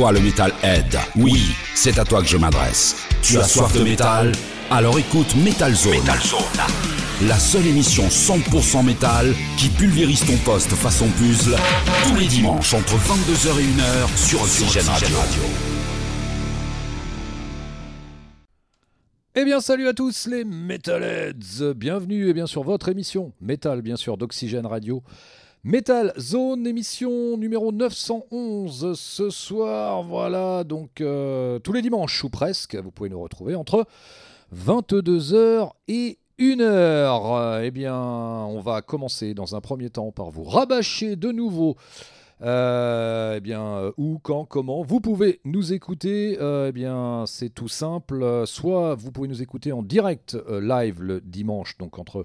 Toi le Metalhead, oui, c'est à toi que je m'adresse. Tu as soif de métal? Alors écoute Metal Zone. La seule émission 100% métal qui pulvérise ton poste façon puzzle tous les dimanches entre 22h et 1h sur Oxygène Radio. Eh bien salut à tous les Metalheads Bienvenue et bien sûr votre émission Metal bien sûr d'Oxygène Radio. Metal Zone émission numéro 911 ce soir voilà donc euh, tous les dimanches ou presque vous pouvez nous retrouver entre 22h et 1h. Eh bien on va commencer dans un premier temps par vous rabâcher de nouveau euh, eh bien, euh, où, quand, comment Vous pouvez nous écouter. euh, eh bien, c'est tout simple. Euh, Soit vous pouvez nous écouter en direct euh, live le dimanche, donc entre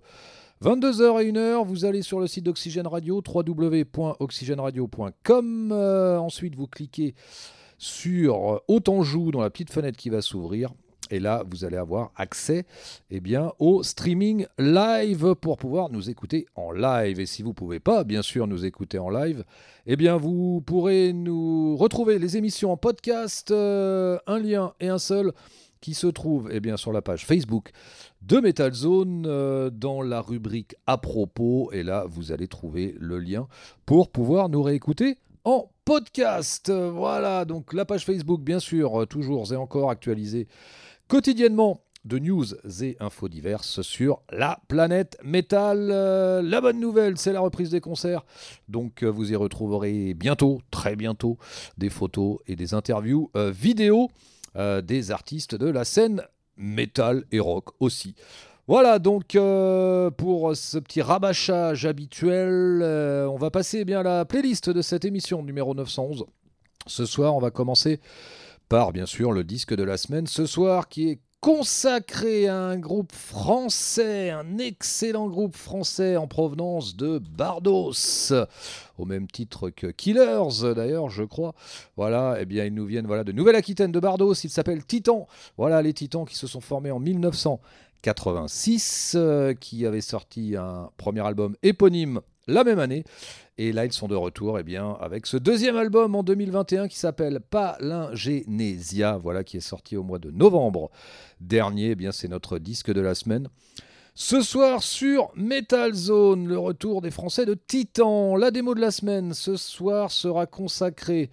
22h et 1h. Vous allez sur le site d'Oxygène Radio, www.oxygèneradio.com. Euh, ensuite, vous cliquez sur Autant joue dans la petite fenêtre qui va s'ouvrir. Et là, vous allez avoir accès eh bien, au streaming live pour pouvoir nous écouter en live. Et si vous ne pouvez pas, bien sûr, nous écouter en live, eh bien, vous pourrez nous retrouver les émissions en podcast, euh, un lien et un seul qui se trouve eh bien, sur la page Facebook de Metal Zone euh, dans la rubrique à propos. Et là, vous allez trouver le lien pour pouvoir nous réécouter en podcast. Voilà, donc la page Facebook, bien sûr, euh, toujours et encore actualisée quotidiennement de news et infos diverses sur la planète métal. Euh, la bonne nouvelle, c'est la reprise des concerts. Donc vous y retrouverez bientôt, très bientôt, des photos et des interviews vidéo euh, des artistes de la scène métal et rock aussi. Voilà donc euh, pour ce petit rabâchage habituel, euh, on va passer eh bien à la playlist de cette émission numéro 911. Ce soir, on va commencer par bien sûr le disque de la semaine ce soir qui est consacré à un groupe français, un excellent groupe français en provenance de Bardos, au même titre que Killers d'ailleurs je crois. Voilà, eh bien ils nous viennent voilà de Nouvelle-Aquitaine de Bardos, ils s'appellent Titan. Voilà les Titans qui se sont formés en 1986, euh, qui avaient sorti un premier album éponyme la même année. Et là, ils sont de retour eh bien, avec ce deuxième album en 2021 qui s'appelle Palingénésia, voilà, qui est sorti au mois de novembre dernier. Eh bien, c'est notre disque de la semaine. Ce soir sur Metal Zone, le retour des Français de Titan. La démo de la semaine ce soir sera consacrée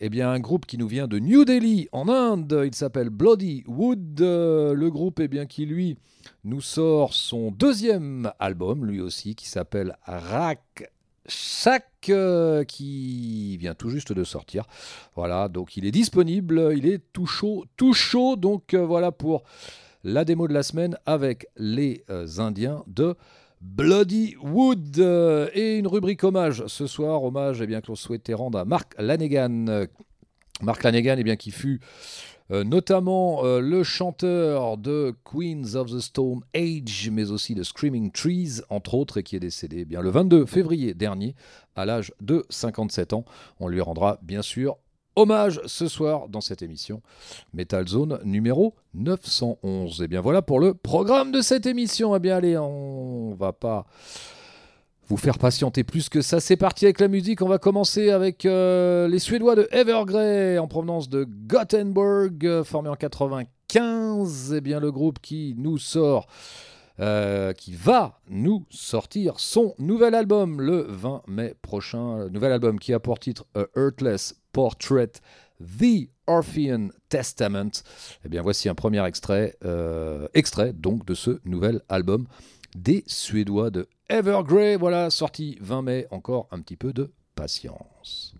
eh bien, un groupe qui nous vient de New Delhi en Inde. Il s'appelle Bloody Wood. Euh, le groupe eh bien, qui lui nous sort son deuxième album, lui aussi, qui s'appelle Rak Shak, euh, qui vient tout juste de sortir. Voilà, donc il est disponible, il est tout chaud, tout chaud. Donc euh, voilà pour la démo de la semaine avec les euh, Indiens de Bloody Wood. Euh, et une rubrique hommage ce soir, hommage eh bien, que l'on souhaitait rendre à Mark Lanegan. Mark Lanegan eh bien, qui fut euh, notamment euh, le chanteur de Queens of the Stone Age, mais aussi de Screaming Trees, entre autres, et qui est décédé eh bien, le 22 février dernier, à l'âge de 57 ans. On lui rendra bien sûr hommage ce soir dans cette émission Metal Zone numéro 911. Et bien voilà pour le programme de cette émission. Eh bien allez, on va pas vous faire patienter plus que ça. C'est parti avec la musique. On va commencer avec euh, les Suédois de Evergrey en provenance de Gothenburg, euh, formé en 95. Eh bien le groupe qui nous sort. euh, qui va nous sortir son nouvel album le 20 mai prochain. Nouvel album qui a pour titre A Earthless Portrait, The Orphean Testament. Eh bien, voici un premier extrait, euh, extrait donc de ce nouvel album des Suédois de Evergrey. Voilà, sorti 20 mai, encore un petit peu de patience.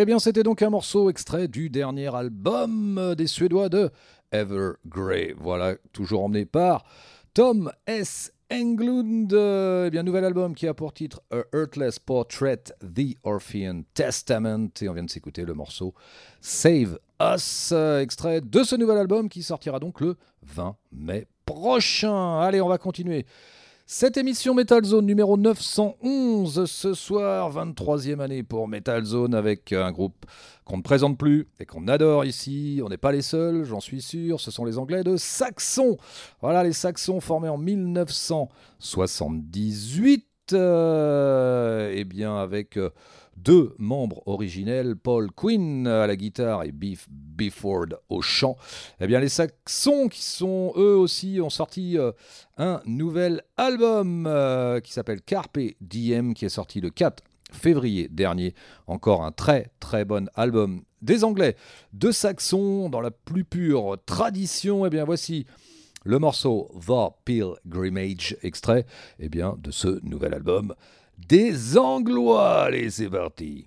Eh bien, c'était donc un morceau extrait du dernier album des Suédois de Evergrey. Voilà, toujours emmené par Tom S. Englund. eh bien, nouvel album qui a pour titre A Earthless Portrait, The Orphean Testament. Et on vient de s'écouter le morceau Save Us, extrait de ce nouvel album qui sortira donc le 20 mai prochain. Allez, on va continuer. Cette émission Metal Zone numéro 911 ce soir, 23e année pour Metal Zone avec un groupe qu'on ne présente plus et qu'on adore ici. On n'est pas les seuls, j'en suis sûr. Ce sont les Anglais de Saxon. Voilà, les Saxons formés en 1978. Euh, eh bien, avec. Euh, deux membres originels, Paul Quinn à la guitare et Beef Bifford au chant. Eh bien, les Saxons qui sont eux aussi ont sorti euh, un nouvel album euh, qui s'appelle Carpe Diem qui est sorti le 4 février dernier. Encore un très très bon album des Anglais de Saxons dans la plus pure tradition. Eh bien, voici le morceau The Pilgrimage, extrait eh bien, de ce nouvel album des Anglois. Allez, c'est parti.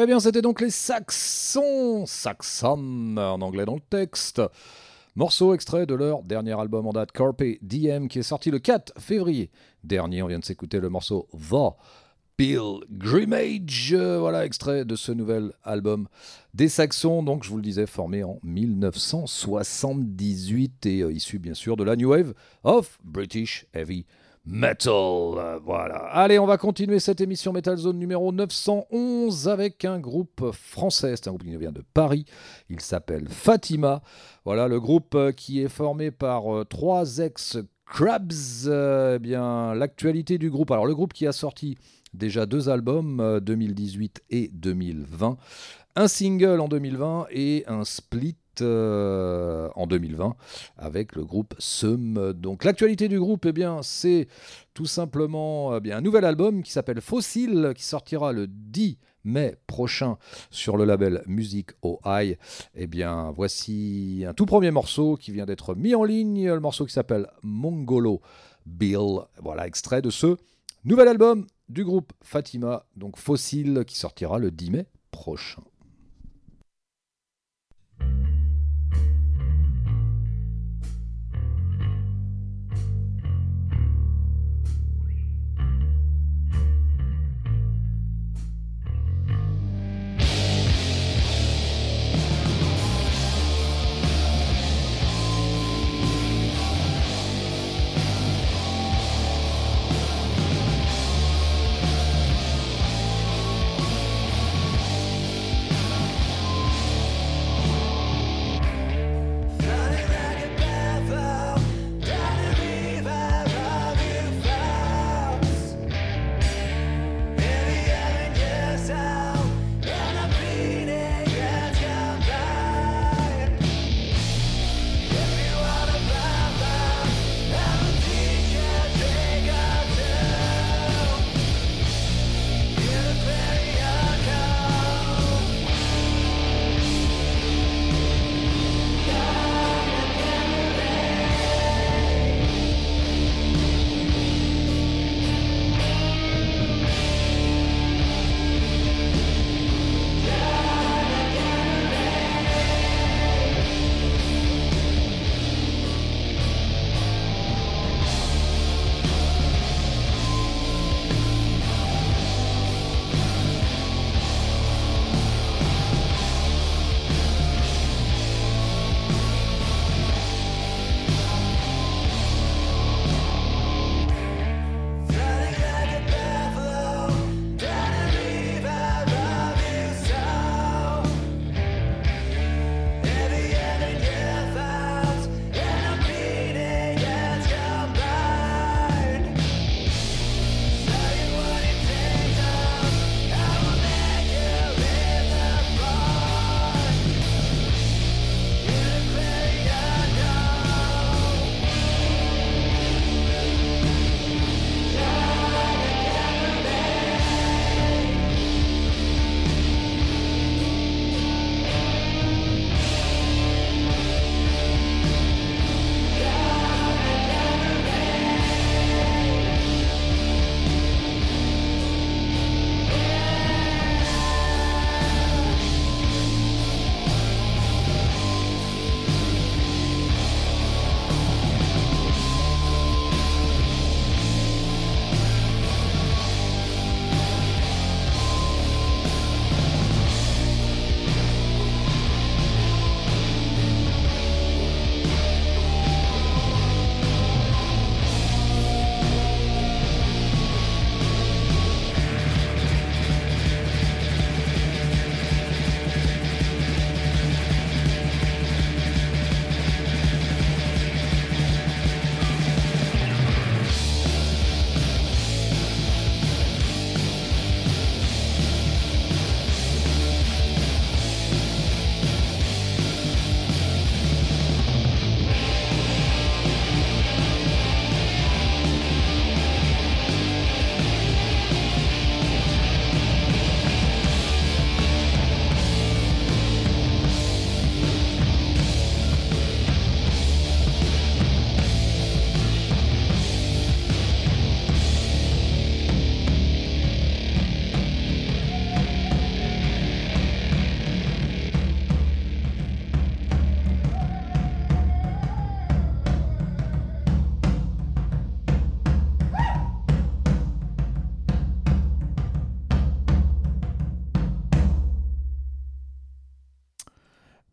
Eh bien, c'était donc les Saxons, Saxon en anglais dans le texte. Morceau extrait de leur dernier album en date, Carpe DM, qui est sorti le 4 février dernier. On vient de s'écouter le morceau The Pilgrimage. Voilà, extrait de ce nouvel album des Saxons, donc je vous le disais, formé en 1978 et euh, issu bien sûr de la New Wave of British Heavy Metal. Voilà. Allez, on va continuer cette émission Metal Zone numéro 911 avec un groupe français. C'est un groupe qui vient de Paris. Il s'appelle Fatima. Voilà, le groupe euh, qui est formé par euh, trois ex-Crabs. Euh, eh bien, l'actualité du groupe. Alors, le groupe qui a sorti déjà deux albums, 2018 et 2020. Un single en 2020 et un split euh, en 2020 avec le groupe Sum. Donc l'actualité du groupe, eh bien, c'est tout simplement eh un nouvel album qui s'appelle Fossil, qui sortira le 10 mai prochain sur le label Music au High. Eh bien, voici un tout premier morceau qui vient d'être mis en ligne, le morceau qui s'appelle Mongolo Bill. Voilà, extrait de ce nouvel album du groupe Fatima, donc Fossil, qui sortira le 10 mai prochain.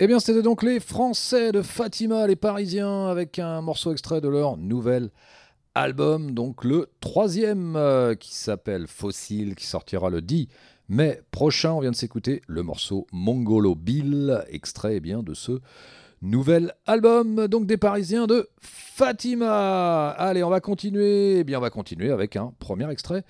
Eh bien, c'était donc les Français de Fatima, les Parisiens, avec un morceau extrait de leur nouvel album, donc le troisième, euh, qui s'appelle Fossil, qui sortira le 10 mai prochain. On vient de s'écouter le morceau Mongolo Bill, extrait eh bien de ce nouvel album, donc des Parisiens de Fatima. Allez, on va continuer. Eh bien, on va continuer avec un premier extrait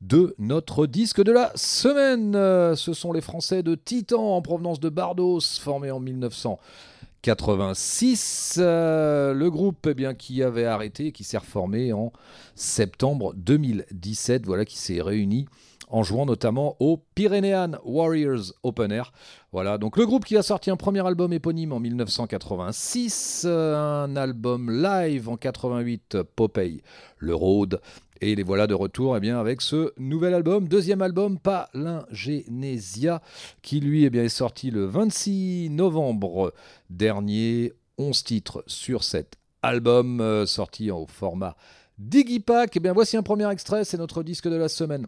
de notre disque de la semaine. Ce sont les Français de Titan en provenance de Bardos, formés en 1986. Euh, le groupe eh bien, qui avait arrêté, qui s'est reformé en septembre 2017, voilà, qui s'est réuni en jouant notamment au Pyrenean Warriors Open Air. Voilà, donc le groupe qui a sorti un premier album éponyme en 1986, euh, un album live en 88, Popeye, le Road, et les voilà de retour eh bien, avec ce nouvel album, deuxième album, Palingenesia, qui lui eh bien, est sorti le 26 novembre dernier. 11 titres sur cet album, euh, sorti au format Digipack. Eh bien, voici un premier extrait, c'est notre disque de la semaine.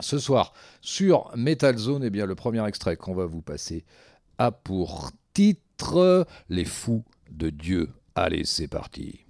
Ce soir, sur Metal Zone, eh bien, le premier extrait qu'on va vous passer a pour titre Les fous de Dieu. Allez, c'est parti.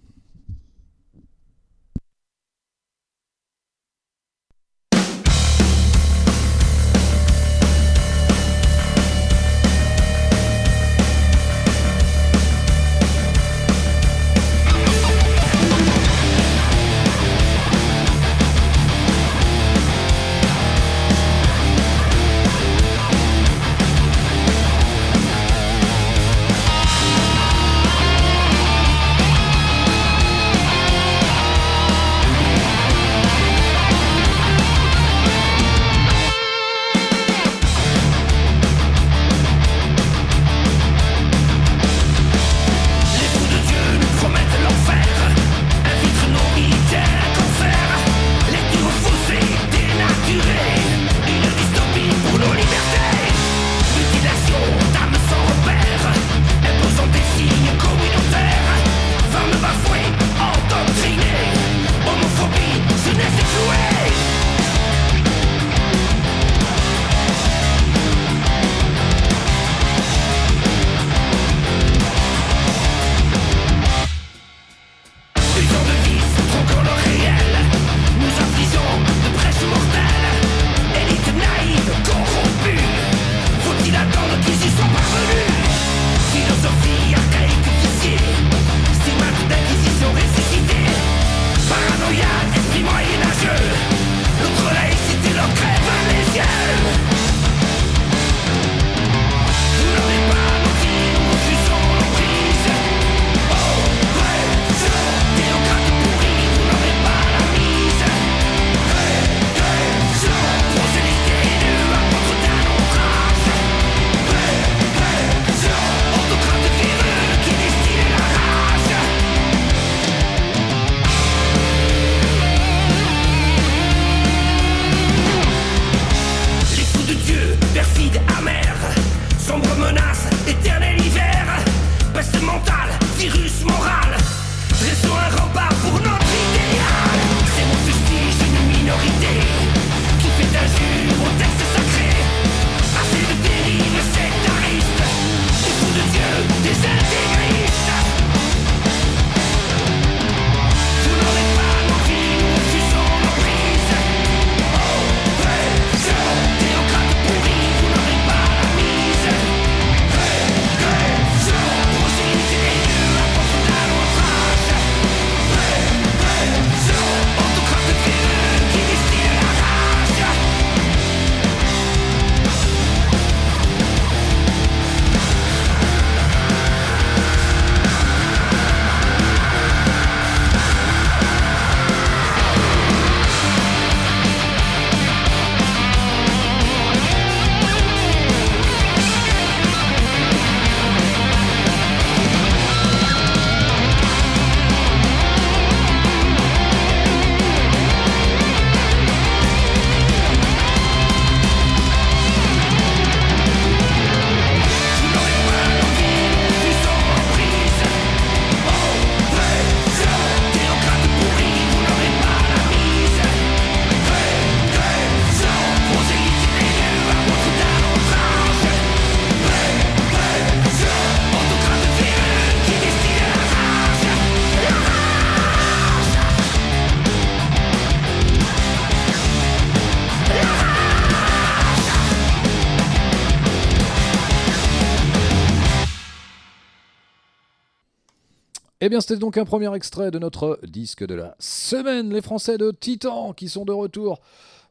Bien, c'était donc un premier extrait de notre disque de la semaine. Les Français de Titan qui sont de retour.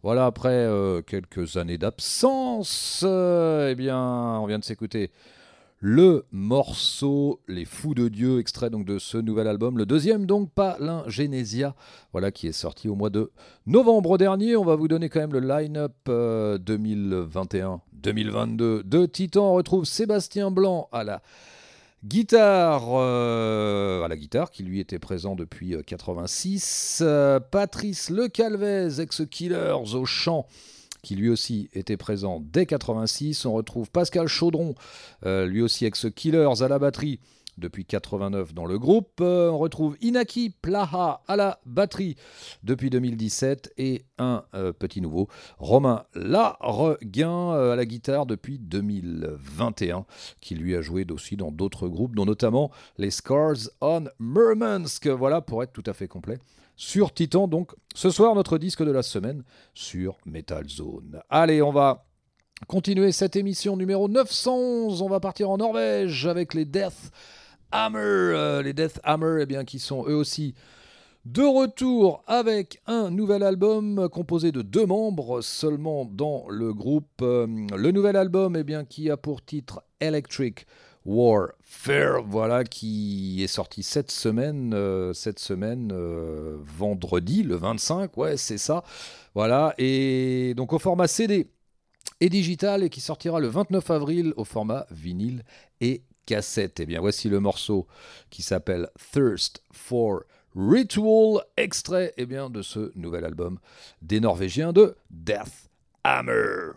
Voilà, après euh, quelques années d'absence, euh, eh bien, on vient de s'écouter le morceau Les Fous de Dieu, extrait donc de ce nouvel album, le deuxième donc, pas l'Ingénésia, voilà, qui est sorti au mois de novembre dernier. On va vous donner quand même le line-up 2021-2022 euh, de Titan. On retrouve Sébastien Blanc à la Guitare euh, à la guitare, qui lui était présent depuis 86. Euh, euh, Patrice Le Calvez, ex-Killers au chant, qui lui aussi était présent dès 86. On retrouve Pascal Chaudron, lui aussi ex-Killers à la batterie depuis 89 dans le groupe. Euh, on retrouve Inaki Plaha à la batterie depuis 2017 et un euh, petit nouveau, Romain Lareguin euh, à la guitare depuis 2021, qui lui a joué aussi dans d'autres groupes, dont notamment les Scars on Murmansk. Voilà, pour être tout à fait complet sur Titan. Donc ce soir, notre disque de la semaine sur Metal Zone. Allez, on va continuer cette émission numéro 911. On va partir en Norvège avec les Death Hammer, euh, les Death Hammer, eh qui sont eux aussi de retour avec un nouvel album composé de deux membres seulement dans le groupe. Euh, le nouvel album, eh bien, qui a pour titre Electric Warfare, voilà, qui est sorti cette semaine, euh, vendredi, le 25, ouais, c'est ça. Voilà, et donc au format CD et digital, et qui sortira le 29 avril au format vinyle et cassette. Et eh bien voici le morceau qui s'appelle Thirst for Ritual, extrait eh de ce nouvel album des Norvégiens de Death Hammer.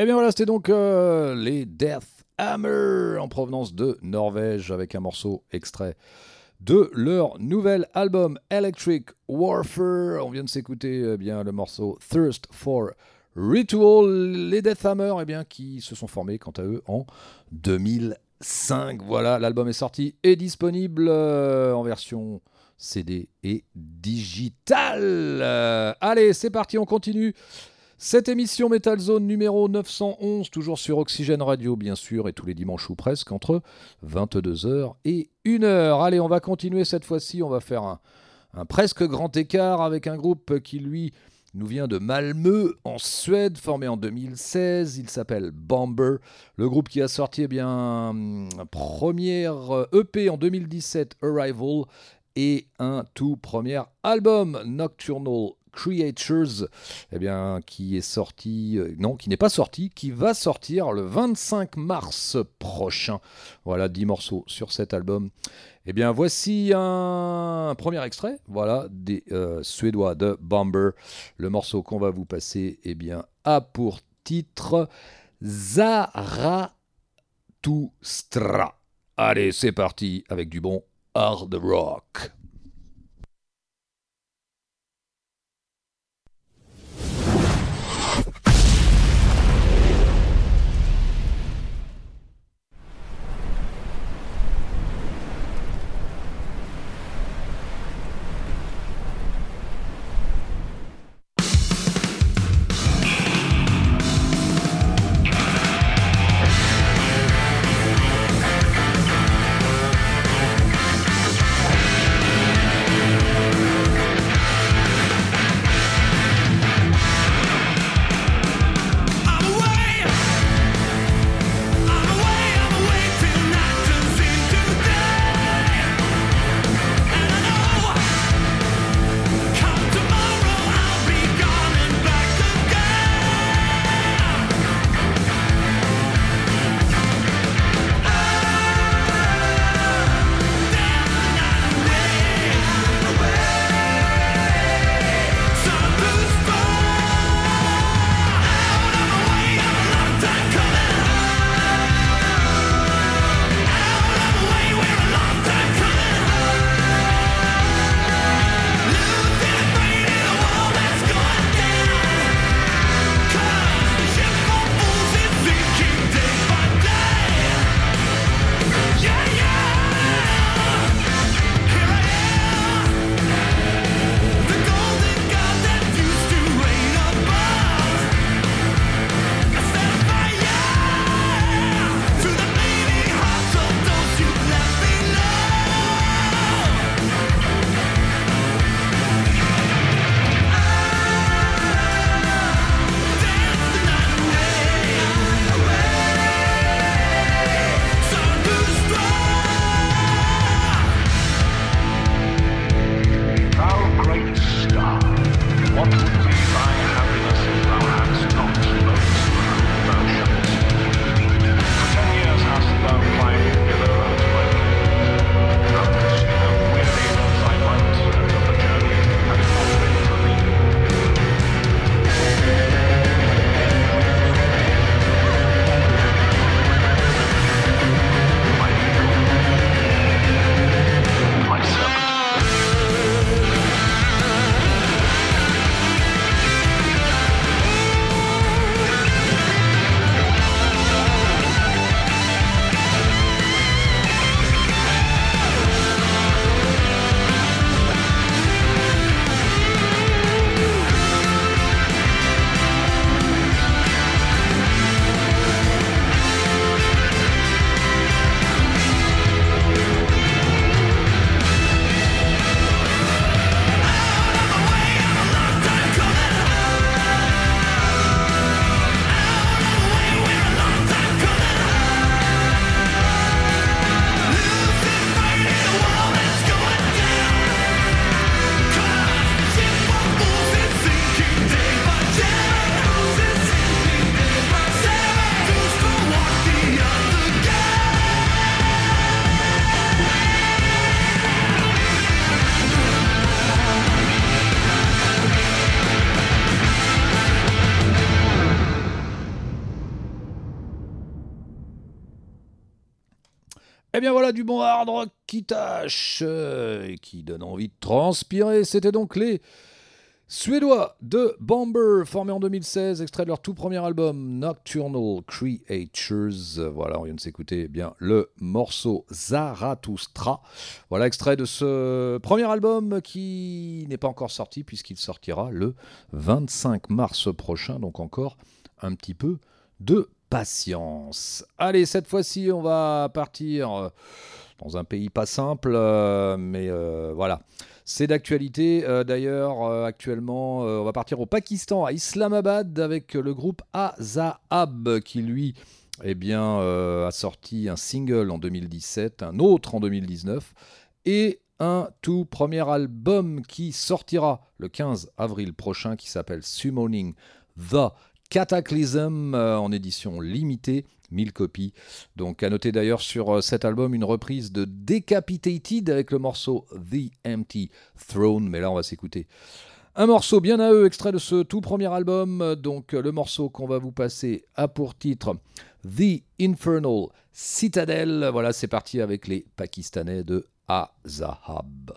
Eh bien voilà, c'était donc euh, les Death Hammer en provenance de Norvège avec un morceau extrait de leur nouvel album Electric Warfare. On vient de s'écouter eh bien le morceau Thirst for Ritual, les Death Hammer, eh bien, qui se sont formés quant à eux en 2005. Voilà, l'album est sorti et disponible euh, en version CD et digital. Euh, allez, c'est parti, on continue. Cette émission Metal Zone numéro 911, toujours sur Oxygène Radio, bien sûr, et tous les dimanches ou presque, entre 22h et 1h. Allez, on va continuer cette fois-ci, on va faire un, presque grand écart avec un groupe qui, lui, nous vient de Malmö en Suède, formé en 2016. Il s'appelle Bomber. Le groupe qui a sorti eh bien, un premier EP en 2017, Arrival, et un tout premier album, Nocturnal Creatures, eh bien, qui est sorti, euh, non, qui n'est pas sorti, qui va sortir le 25 mars prochain. Voilà, 10 morceaux sur cet album. Eh bien, voici un premier extrait, voilà, des euh, Suédois de Bomber. Le morceau qu'on va vous passer, eh bien, a pour titre Zarathustra. Allez, c'est parti avec du bon hard rock. Et qui donne envie de transpirer. C'était donc les Suédois de Bomber, formés en 2016, extrait de leur tout premier album Nocturnal Creatures. Voilà, on vient de s'écouter eh bien le morceau Zarathustra. Voilà, extrait de ce premier album qui n'est pas encore sorti puisqu'il sortira le 25 mars prochain, donc encore un petit peu de patience. Allez, cette fois-ci, on va partir euh, dans un pays pas simple, euh, mais euh, voilà. C'est d'actualité. D'ailleurs, actuellement, on va partir au Pakistan, à Islamabad, avec le groupe Azahab, qui lui, eh bien, a sorti un single en 2017, un autre en 2019, et un tout premier album qui sortira le 15 avril prochain, qui s'appelle Summoning the Cataclysm euh, en édition limitée, 1000 copies. Donc à noter d'ailleurs sur euh, cet album une reprise de Decapitated avec le morceau The Empty Throne, mais là on va s'écouter. Un morceau bien à eux, extrait de ce tout premier album, donc le morceau qu'on va vous passer a pour titre The Infernal Citadel. Voilà, c'est parti avec les Pakistanais de Azahab.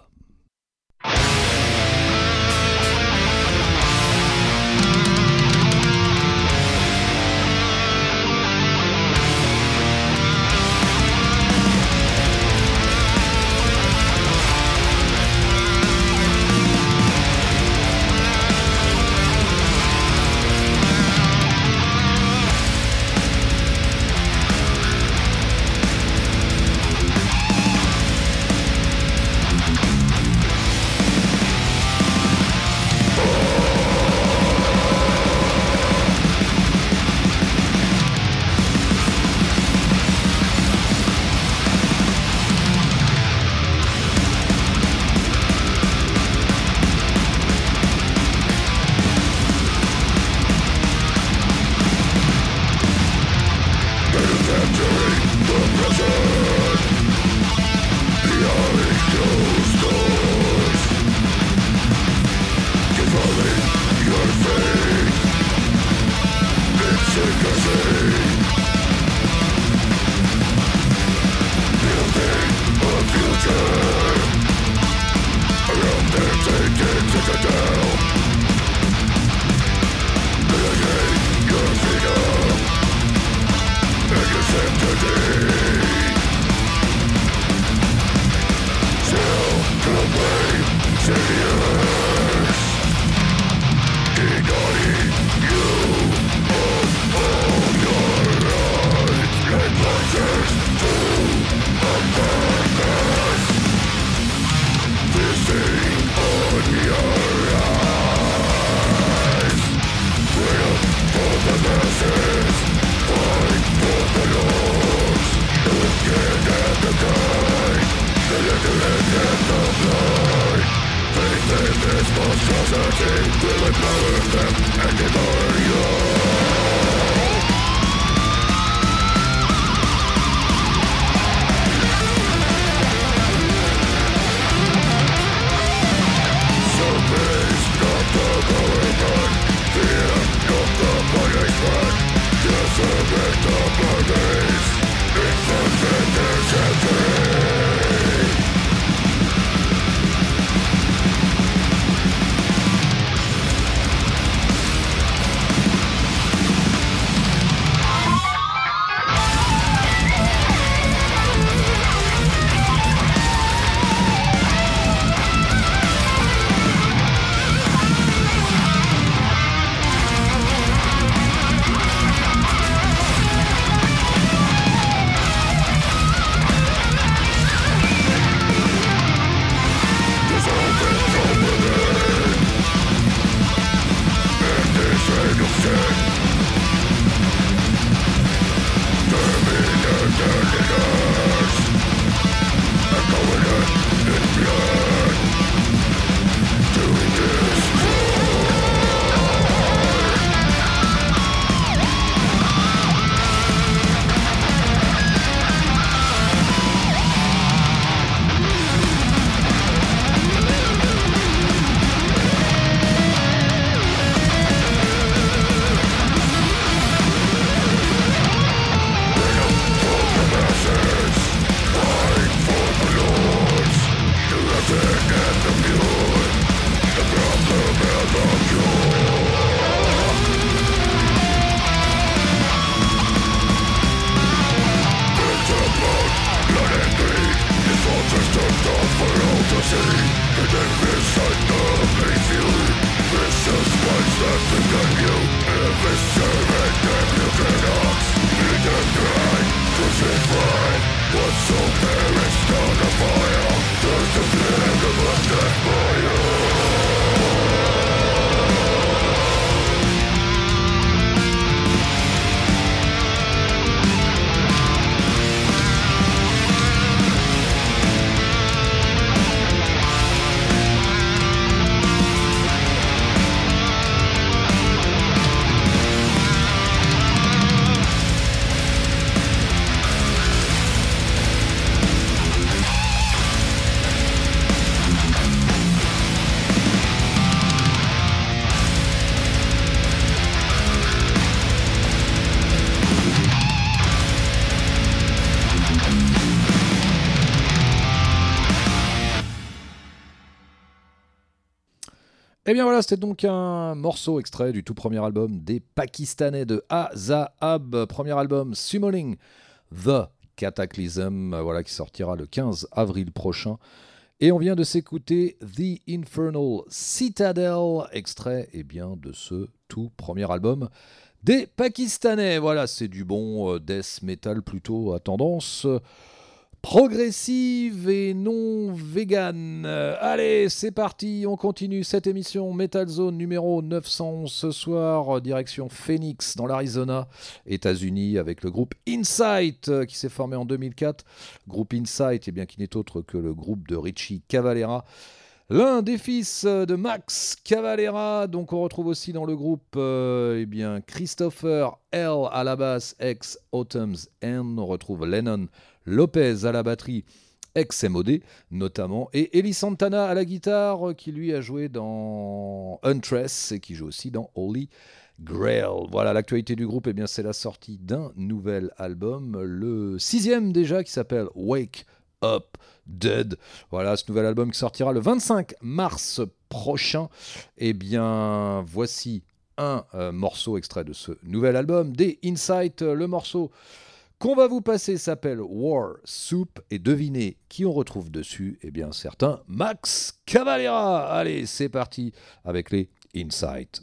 Good. Et eh bien voilà, c'était donc un morceau extrait du tout premier album des Pakistanais de Azahab, premier album Summoning The Cataclysm, voilà qui sortira le 15 avril prochain. Et on vient de s'écouter The Infernal Citadel, extrait eh bien, de ce tout premier album des Pakistanais. Voilà, c'est du bon euh, death metal plutôt à tendance progressive et non vegan. allez, c'est parti, on continue cette émission Metal Zone numéro 911 ce soir, direction Phoenix dans l'Arizona, États-Unis, avec le groupe Insight euh, qui s'est formé en 2004. Groupe Insight, et eh bien, qui n'est autre que le groupe de Richie Cavalera. L'un des fils euh, de Max Cavalera, donc on retrouve aussi dans le groupe euh, eh bien, Christopher L. à la basse, ex Autumn's End. On retrouve Lennon Lopez à la batterie, ex-MOD notamment, et Eli Santana à la guitare, qui lui a joué dans Untress et qui joue aussi dans Holy Grail. Voilà, l'actualité du groupe, eh bien, c'est la sortie d'un nouvel album, le sixième déjà, qui s'appelle Wake Up Dead. Voilà, ce nouvel album qui sortira le 25 mars prochain. Eh bien, voici un euh, morceau extrait de ce nouvel album, des Insight, le morceau qu'on va vous passer s'appelle War Soup et devinez qui on retrouve dessus? Eh bien certain Max Cavalera. Allez, c'est parti avec les Insights.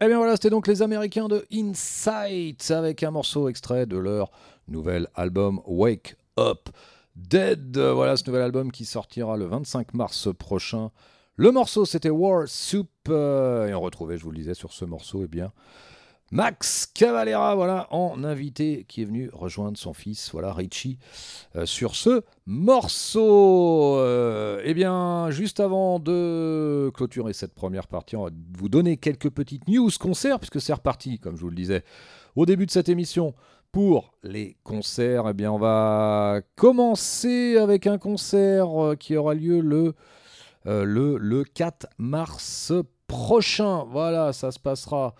Et eh bien voilà, c'était donc les Américains de Insight avec un morceau extrait de leur nouvel album Wake Up Dead. Voilà ce nouvel album qui sortira le 25 mars prochain. Le morceau c'était War Soup euh, et on retrouvait, je vous le disais, sur ce morceau, eh bien, Max Cavalera, voilà, en invité qui est venu rejoindre son fils, voilà, Richie, euh, sur ce morceau. Euh, eh bien, juste avant de clôturer cette première partie, on va vous donner quelques petites news concerts, puisque c'est reparti, comme je vous le disais, au début de cette émission. Pour les concerts, eh bien, on va commencer avec un concert euh, qui aura lieu le, le, le 4 mars prochain. Voilà, ça se passera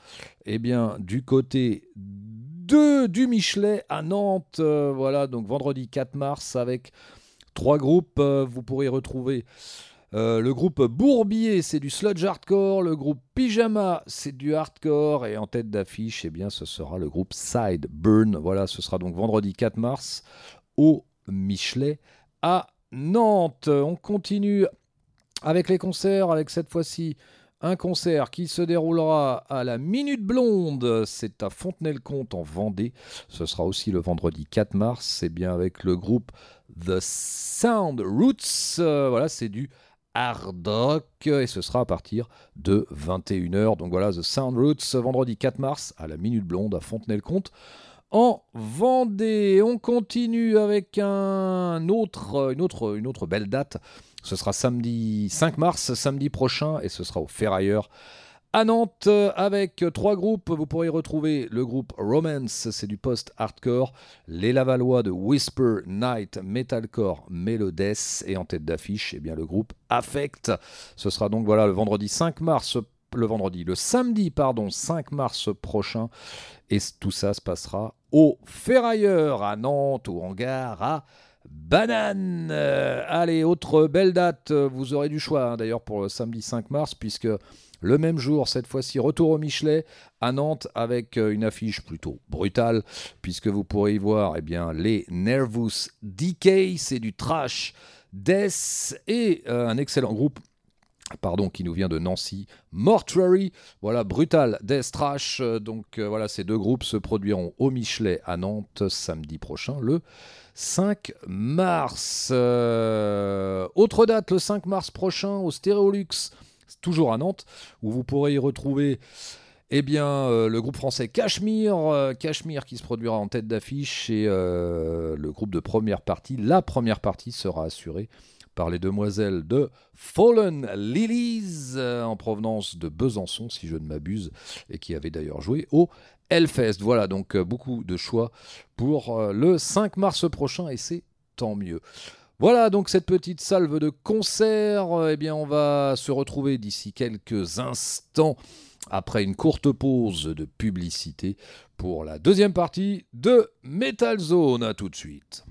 eh bien, du côté de, du Michelet à Nantes. Euh, voilà, donc vendredi 4 mars avec trois groupes. Euh, vous pourrez retrouver euh, le groupe Bourbier, c'est du sludge hardcore. Le groupe Pyjama, c'est du hardcore. Et en tête d'affiche, eh bien, ce sera le groupe Sideburn. Voilà, ce sera donc vendredi 4 mars au Michelet à Nantes. On continue avec les concerts, avec cette fois-ci un concert qui se déroulera à la Minute Blonde, c'est à Fontenay-le-Comte en Vendée. Ce sera aussi le vendredi 4 mars, c'est bien avec le groupe The Sound Roots. Euh, voilà, c'est du hard rock et ce sera à partir de 21h. Donc voilà, The Sound Roots, vendredi 4 mars à la Minute Blonde à Fontenay-le-Comte en Vendée. On continue avec un autre, une, autre, une autre belle date ce sera samedi 5 mars, samedi prochain, et ce sera au Ferrailleur à Nantes avec trois groupes. Vous pourrez retrouver le groupe Romance, c'est du post-hardcore, les Lavallois de Whisper Night, Metalcore, Melodes et en tête d'affiche, eh bien le groupe Affect. Ce sera donc voilà le vendredi 5 mars le vendredi, le samedi pardon, 5 mars prochain et tout ça se passera au Ferrailleur à Nantes au hangar à Banane. Euh, Allez, autre belle date, euh, vous aurez du choix hein, d'ailleurs pour le samedi 5 mars, puisque le même jour, cette fois-ci, retour au Michelet à Nantes avec euh, une affiche plutôt brutale, puisque vous pourrez y voir eh bien, les Nervous Decay, c'est du trash, Death et un excellent groupe pardon, qui nous vient de Nancy, Mortuary, voilà, Brutal Death Trash, donc voilà, ces deux groupes se produiront au Michelet à Nantes samedi prochain, le 5 mars. Euh, autre date, le 5 mars prochain, au Stéréolux, toujours à Nantes, où vous pourrez y retrouver eh bien, euh, le groupe français Cachemire, euh, Cachemire qui se produira en tête d'affiche, et le groupe de première partie. La première partie sera assurée par les demoiselles de Fallen Lilies, en provenance de Besançon, si je ne m'abuse, et qui avait d'ailleurs joué au Hellfest. Voilà donc euh, beaucoup de choix pour euh, le 5 mars prochain et c'est tant mieux. Voilà donc cette petite salve de concert. Eh bien, on va se retrouver d'ici quelques instants après une courte pause de publicité pour la deuxième partie de Metal Zone. A tout de suite.